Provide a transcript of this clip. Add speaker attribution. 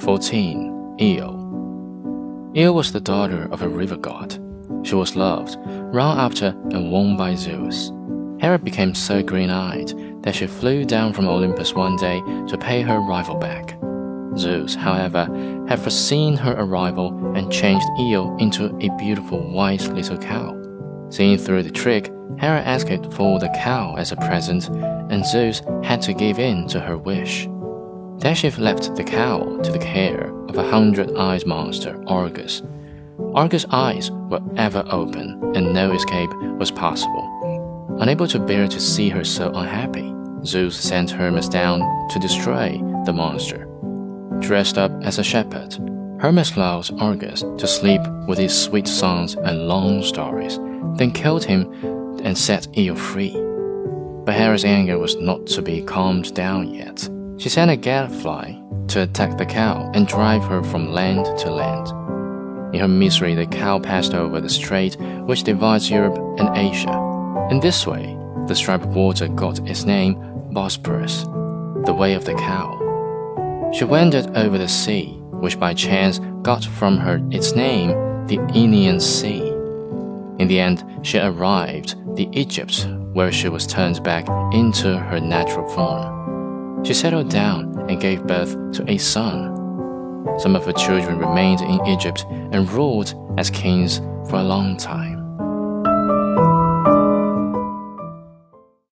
Speaker 1: 14. Io. Io was the daughter of a river god. She was loved, run after, and won by Zeus. Hera became so green eyed that she flew down from Olympus one day to pay her rival back. Zeus, however, had foreseen her arrival and changed Io into a beautiful white little cow. Seeing through the trick, Hera asked for the cow as a present, and Zeus had to give in to her wish. Then left the cow to the care of a hundred-eyed monster, Argus. Argus' eyes were ever open, and no escape was possible. Unable to bear to see her so unhappy, Zeus sent Hermes down to destroy the monster. Dressed up as a shepherd, Hermes allows Argus to sleep with his sweet songs and long stories, then killed him and set Io free. But Hera's anger was not to be calmed down yet. She sent a gadfly to attack the cow and drive her from land to land. In her misery, the cow passed over the strait which divides Europe and Asia. In this way, the striped water got its name Bosporus, the way of the cow. She wandered over the sea, which by chance got from her its name, the Aegean Sea. In the end, she arrived the Egypt, where she was turned back into her natural form. She settled down and gave birth to a son. Some of her children remained in Egypt and ruled as kings for a long time.